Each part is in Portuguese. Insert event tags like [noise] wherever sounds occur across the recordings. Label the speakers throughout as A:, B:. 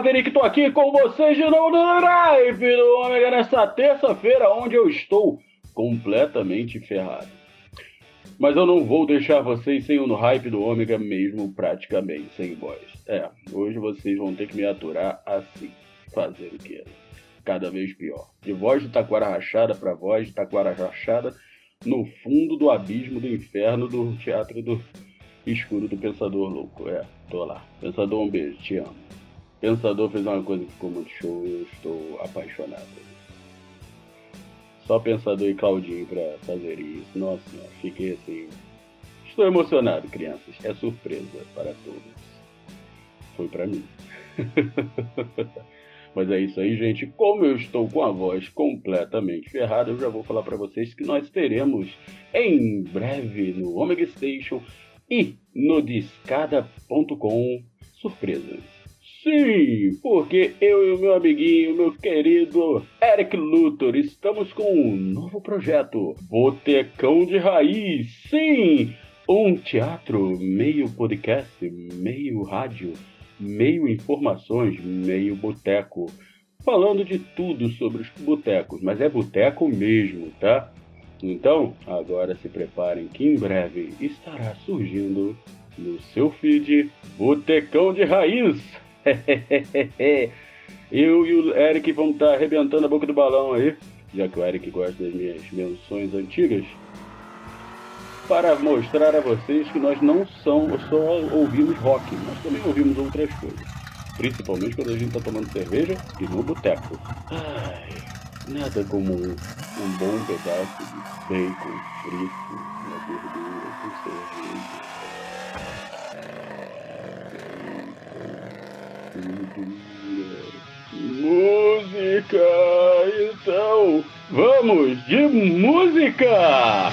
A: Maverick, tô aqui com vocês de novo no Drive do Ômega nessa terça-feira, onde eu estou completamente ferrado. Mas eu não vou deixar vocês sem o no hype do Ômega mesmo, praticamente, sem voz. É, hoje vocês vão ter que me aturar assim. Fazer o quê? Cada vez pior. De voz de taquara rachada para voz de taquara rachada no fundo do abismo do inferno do teatro do escuro do Pensador Louco. É, tô lá. Pensador, um beijo, te amo. Pensador fez uma coisa que ficou muito show e eu estou apaixonado. Só Pensador e Claudinho pra fazer isso. Nossa senhora, fiquei assim. Estou emocionado, crianças. É surpresa para todos. Foi pra mim. [laughs] Mas é isso aí, gente. Como eu estou com a voz completamente ferrada, eu já vou falar para vocês que nós teremos em breve no Omega Station e no discada.com surpresas. Sim, porque eu e o meu amiguinho, meu querido Eric Luthor, estamos com um novo projeto, Botecão de Raiz. Sim, um teatro meio podcast, meio rádio, meio informações, meio boteco. Falando de tudo sobre os botecos, mas é boteco mesmo, tá? Então, agora se preparem que em breve estará surgindo no seu feed Botecão de Raiz. [laughs] Eu e o Eric vamos estar arrebentando a boca do balão aí, já que o Eric gosta das minhas menções antigas, para mostrar a vocês que nós não são, só ouvimos rock, nós também ouvimos outras coisas. Principalmente quando a gente está tomando cerveja e no boteco. Ai, nada como um, um bom pedaço de bacon frito na gordura com cerveja. Música! Então, vamos de música!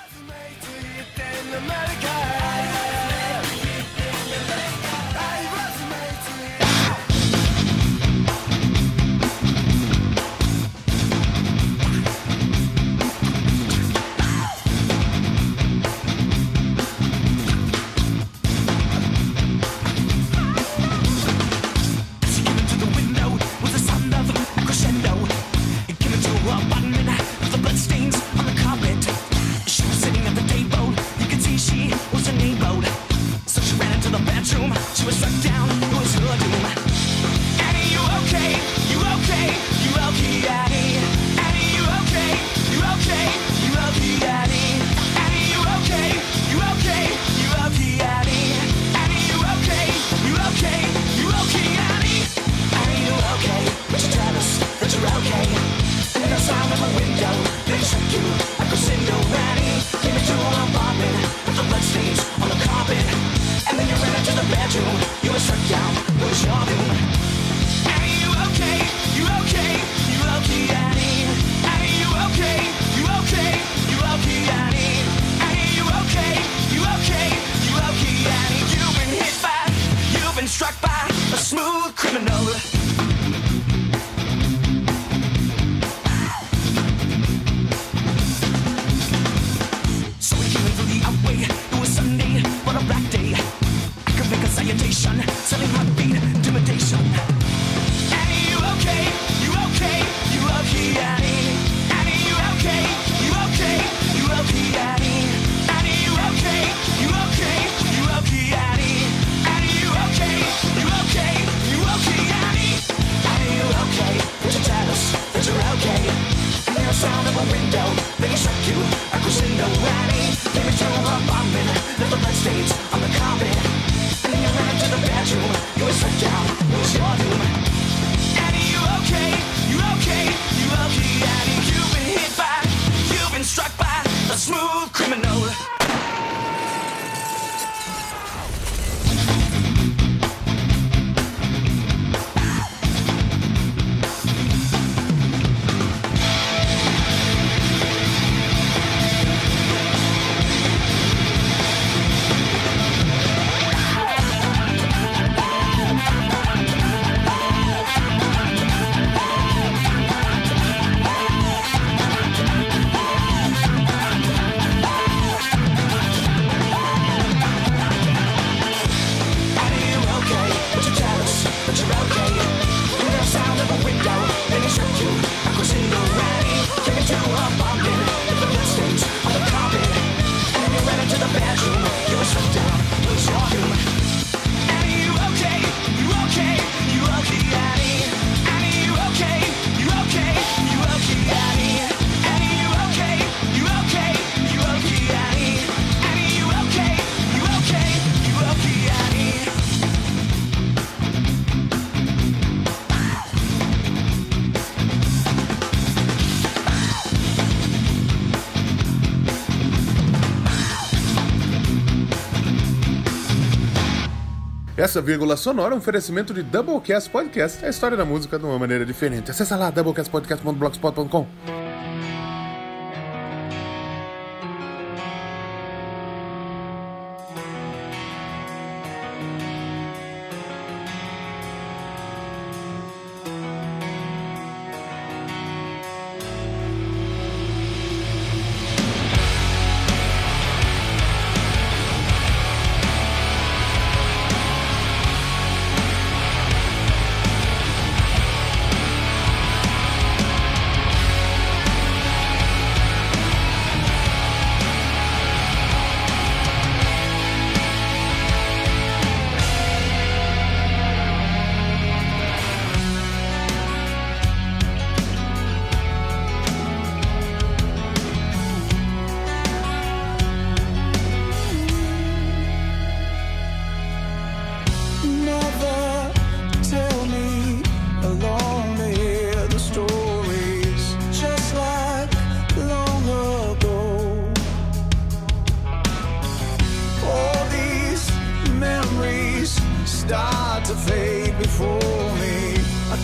B: Essa vírgula sonora é um oferecimento de Doublecast Podcast, a história da música de uma maneira diferente. Acesse lá doublecastpodcast.blogspot.com.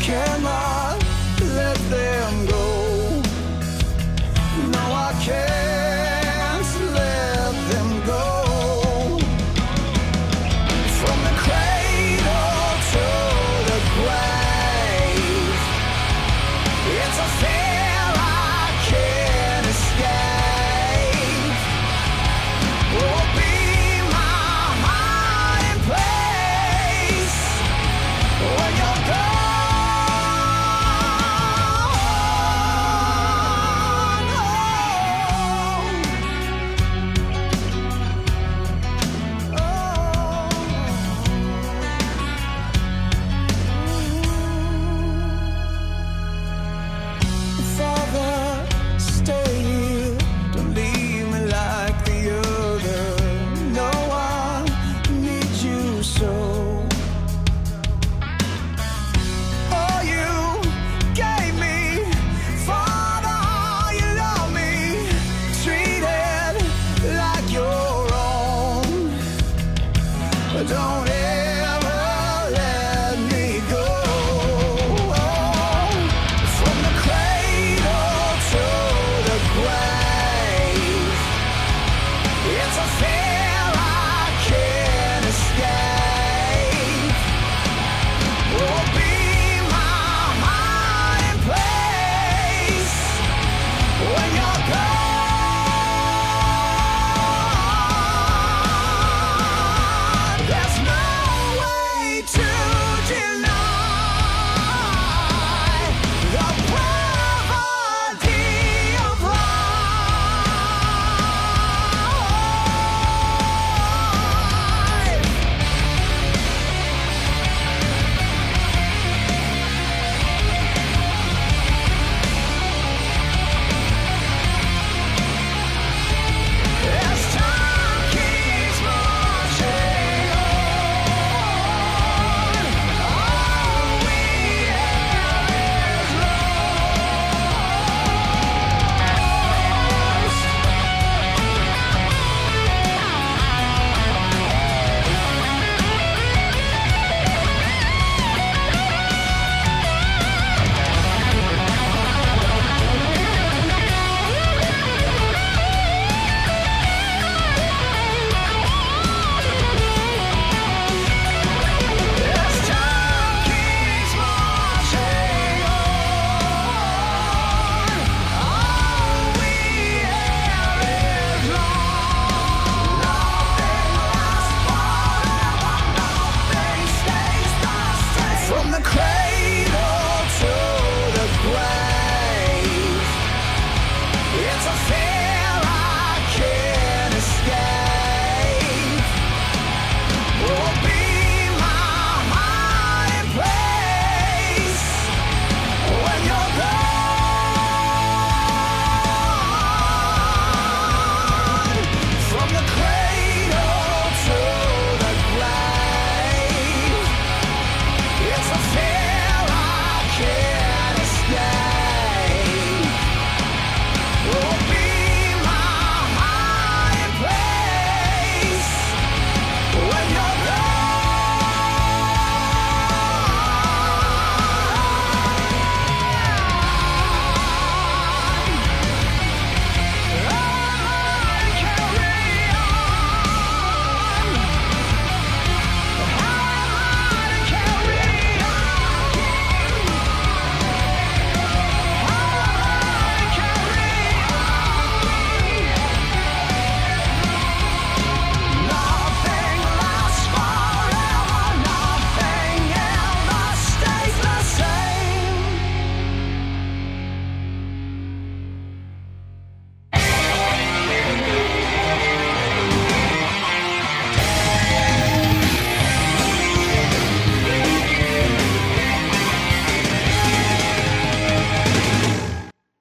C: cannot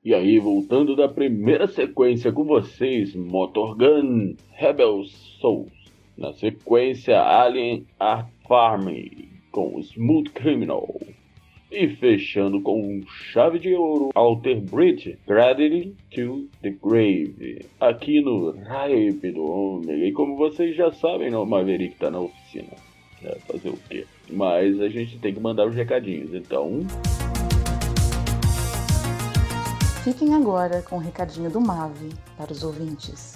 A: E aí, voltando da primeira sequência com vocês, Motor Gun, Rebel Souls. Na sequência, Alien Art Farm, com Smooth Criminal. E fechando com chave de ouro, Alter Bridge, Tragedy to the Grave, aqui no Hype do Ômega. E como vocês já sabem, não, o Maverick tá na oficina. É, fazer o quê? Mas a gente tem que mandar os recadinhos, então...
D: Fiquem agora com o recadinho do Mave para os ouvintes.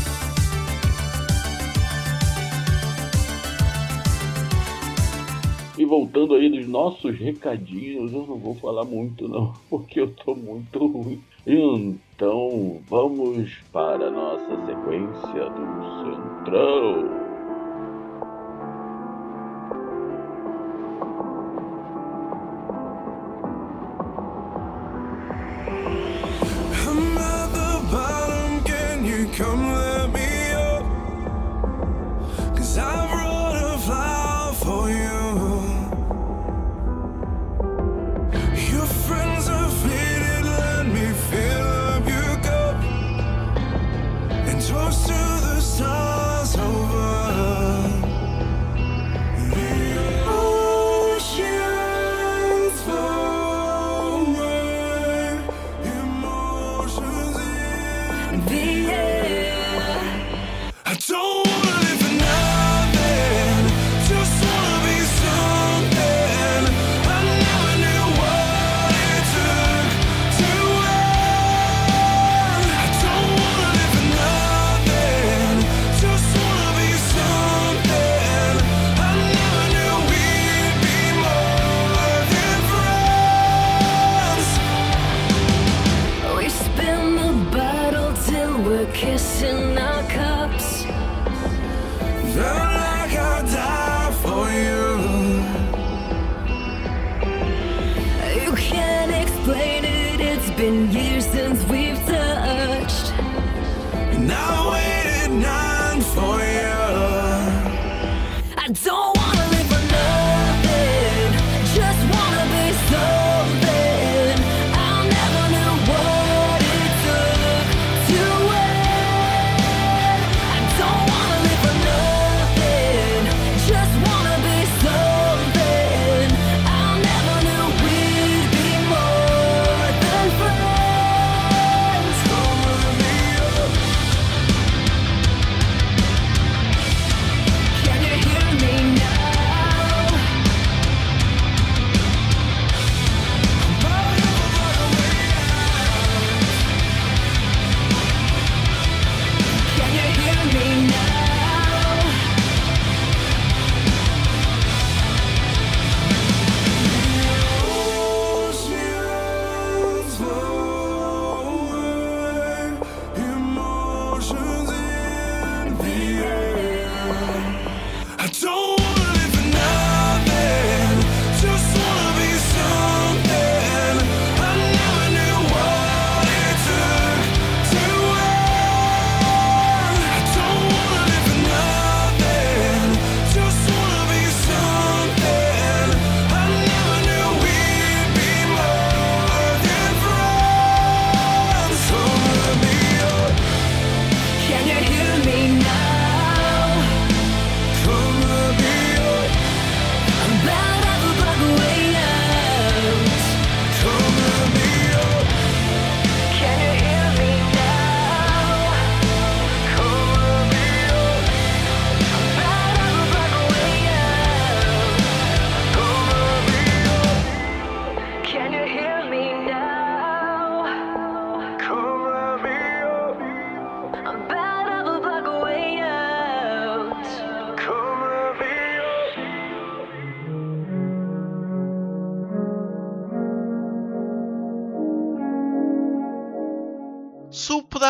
A: Voltando aí dos nossos recadinhos, eu não vou falar muito não, [laughs] porque eu tô muito ruim. Então, vamos para a nossa sequência do Central.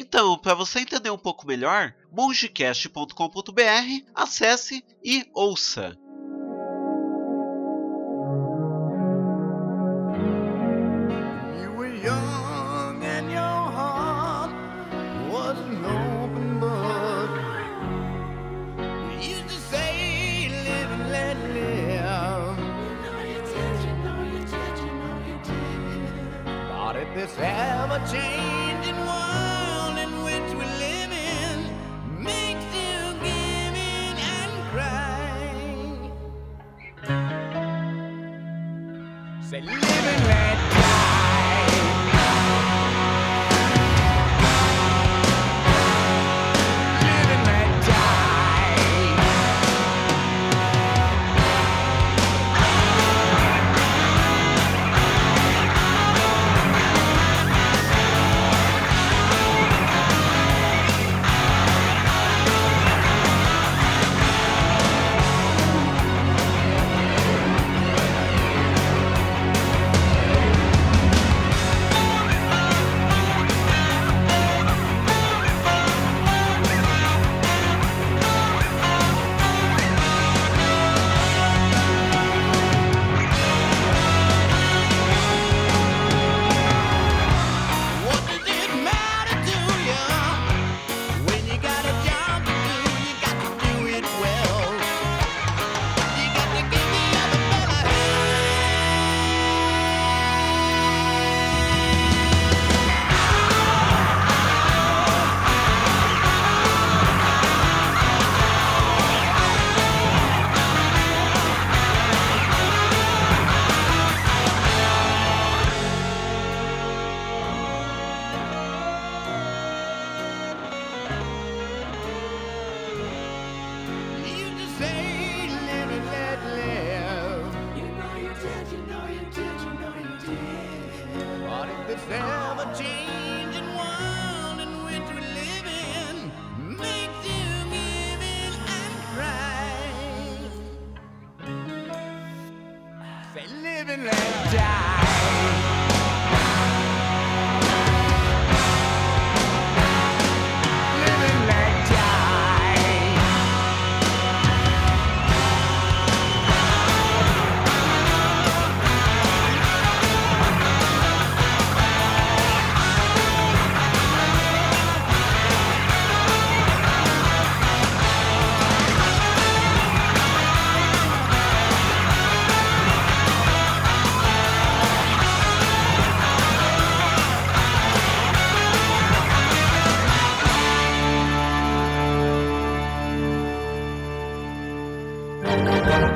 E: Então, para você entender um pouco melhor, mongecast.com.br, acesse e ouça.
F: You were young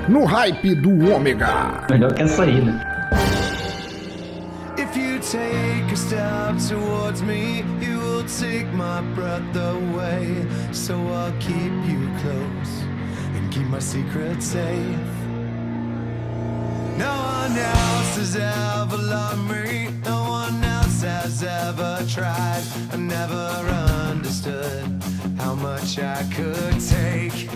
B: No hype do ômega.
G: Melhor que essa aí, né?
F: If you take a step towards me, you will take my breath away. So I'll keep you close and keep my secret safe. No one else has ever loved me. No one else has ever tried. I never understood how much I could take.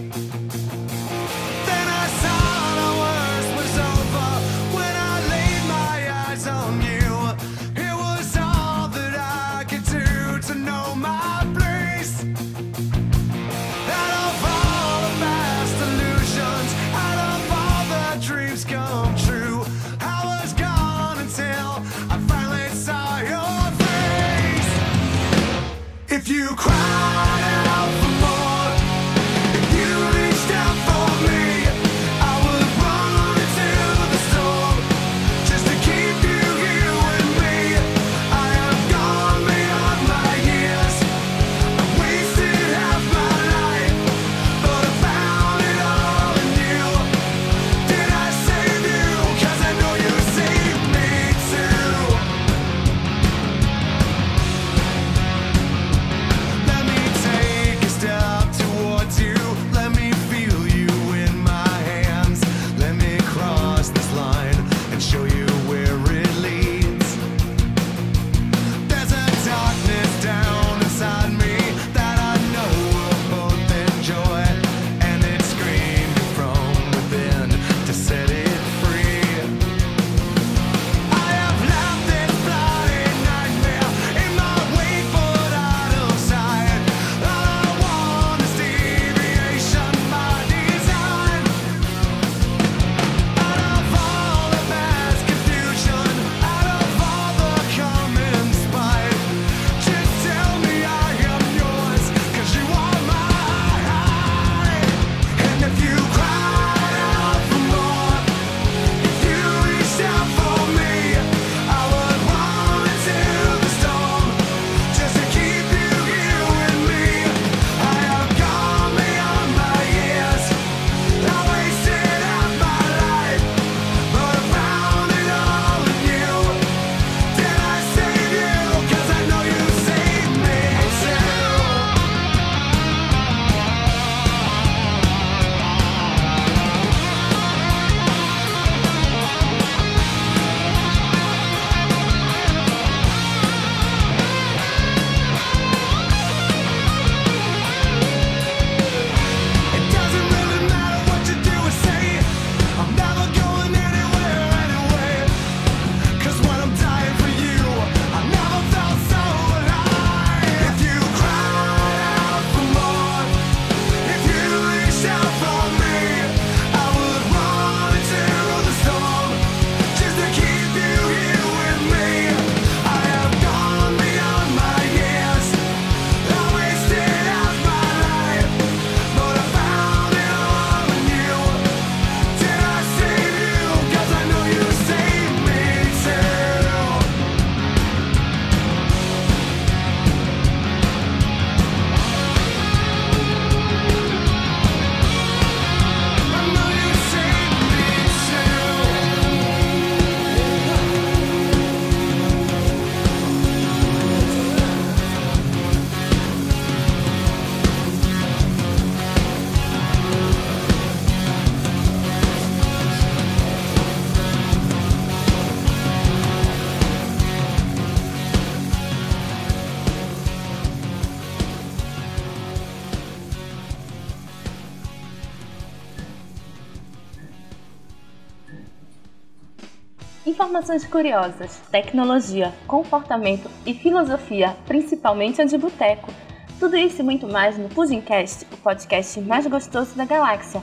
G: Informações curiosas, tecnologia, comportamento e filosofia, principalmente a de boteco. Tudo isso e muito mais no Pudimcast, o podcast mais gostoso da galáxia.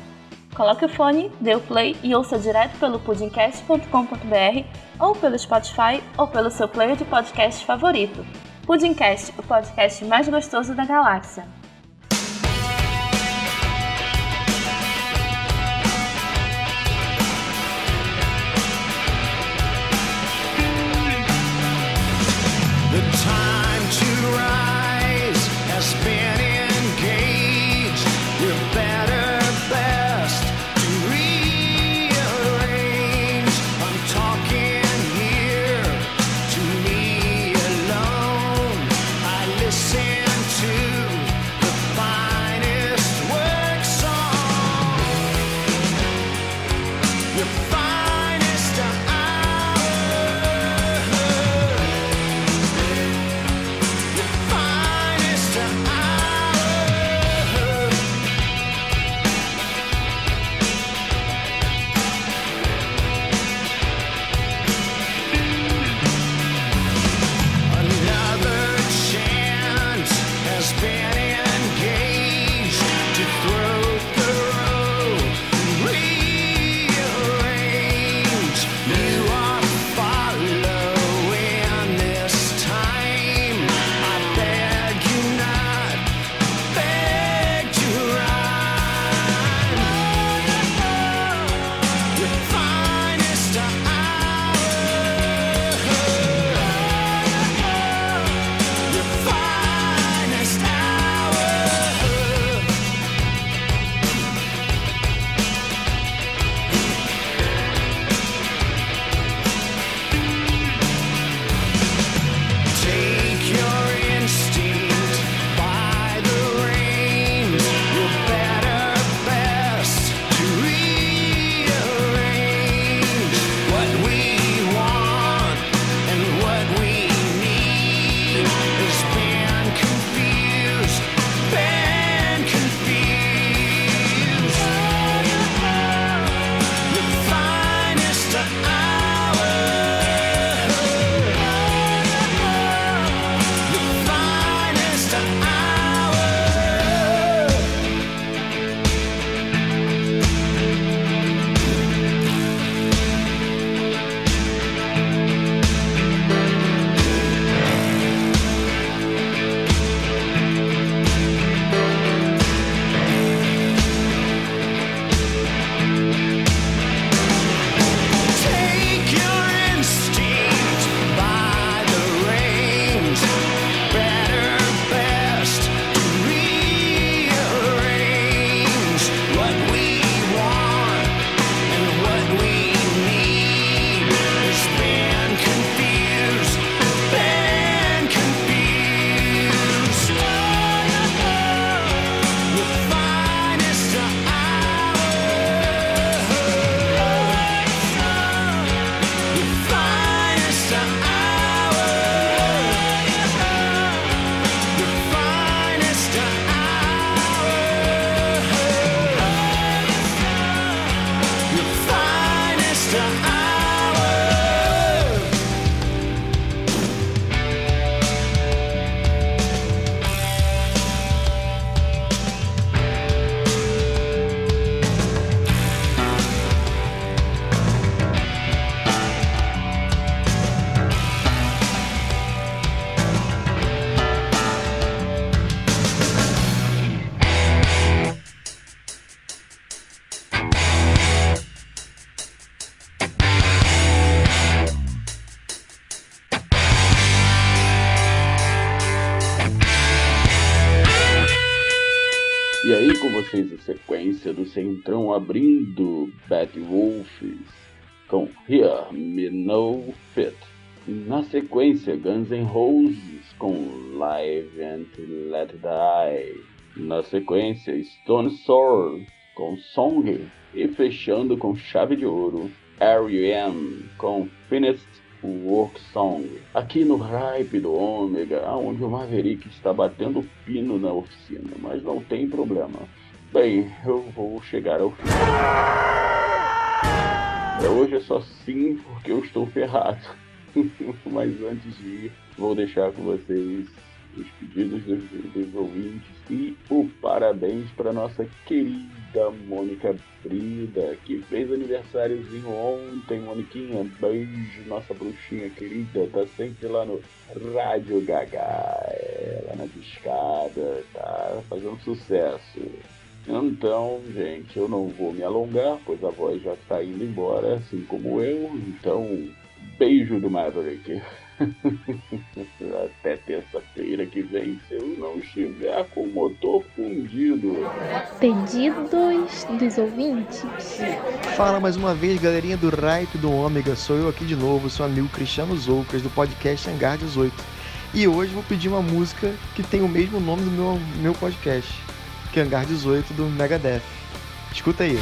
G: Coloque o fone, dê o play e ouça direto pelo pudimcast.com.br ou pelo Spotify ou pelo seu player de podcast favorito. Pudimcast, o podcast mais gostoso da galáxia.
A: Guns N' Roses com Live and Let Die. Na sequência Stone Sour com Song. E fechando com chave de ouro R.E.M. com Finished Work Song. Aqui no Hype do Ômega, onde o Maverick está batendo pino na oficina, mas não tem problema. Bem, eu vou chegar ao fim. Hoje é só sim porque eu estou ferrado. [laughs] Mas antes de ir, vou deixar com vocês os pedidos dos, dos ouvintes e o parabéns para nossa querida Mônica Brida, que fez aniversáriozinho ontem. Moniquinha, beijo, nossa bruxinha querida, tá sempre lá no Rádio Gaga, é, lá na discada, tá fazendo sucesso. Então, gente, eu não vou me alongar, pois a voz já está indo embora, assim como eu. Então, beijo do Maverick. [laughs] Até terça-feira que vem, se eu não estiver com o motor fundido.
H: Pedidos dos ouvintes.
I: Fala mais uma vez, galerinha do Ripe do Ômega. Sou eu aqui de novo, seu amigo Cristiano Zoucas, do podcast Hangar 18. E hoje vou pedir uma música que tem o mesmo nome do meu, meu podcast, que é Hangar 18 do Megadeth. Escuta aí.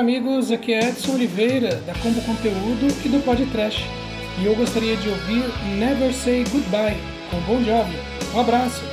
J: amigos, aqui é Edson Oliveira, da Combo Conteúdo e do Podcast. E eu gostaria de ouvir Never Say Goodbye, com bom Jovi. Um abraço!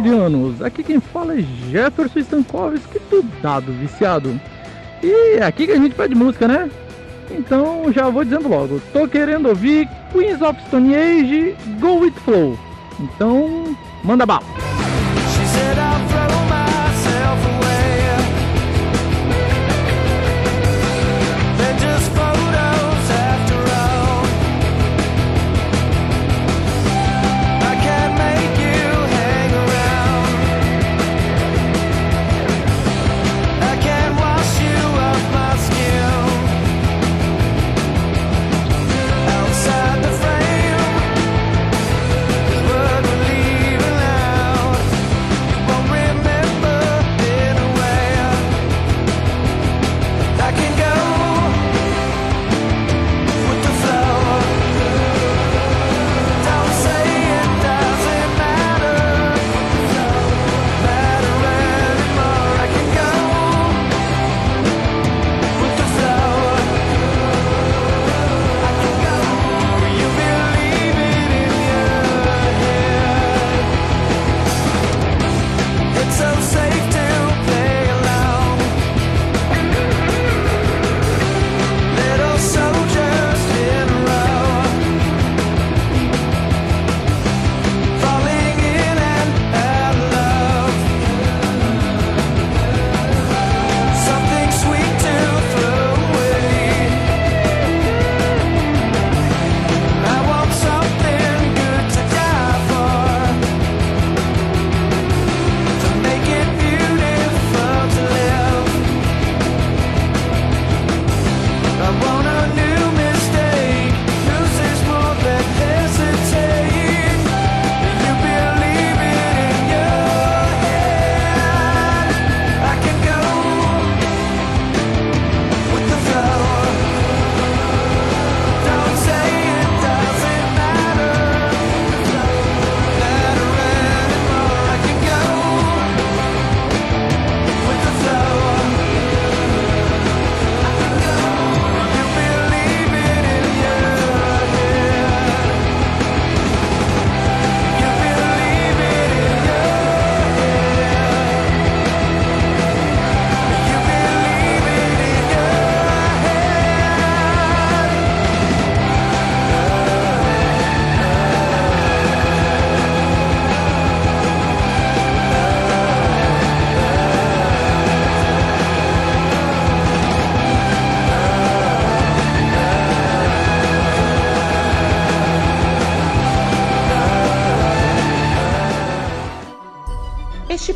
C: Pagadianos, aqui quem fala é Jefferson Stankovski, do Dado Viciado. E é aqui que a gente pede música, né? Então já vou dizendo logo, tô querendo ouvir Queens of Stone Age, Go With Flow. Então, manda bala!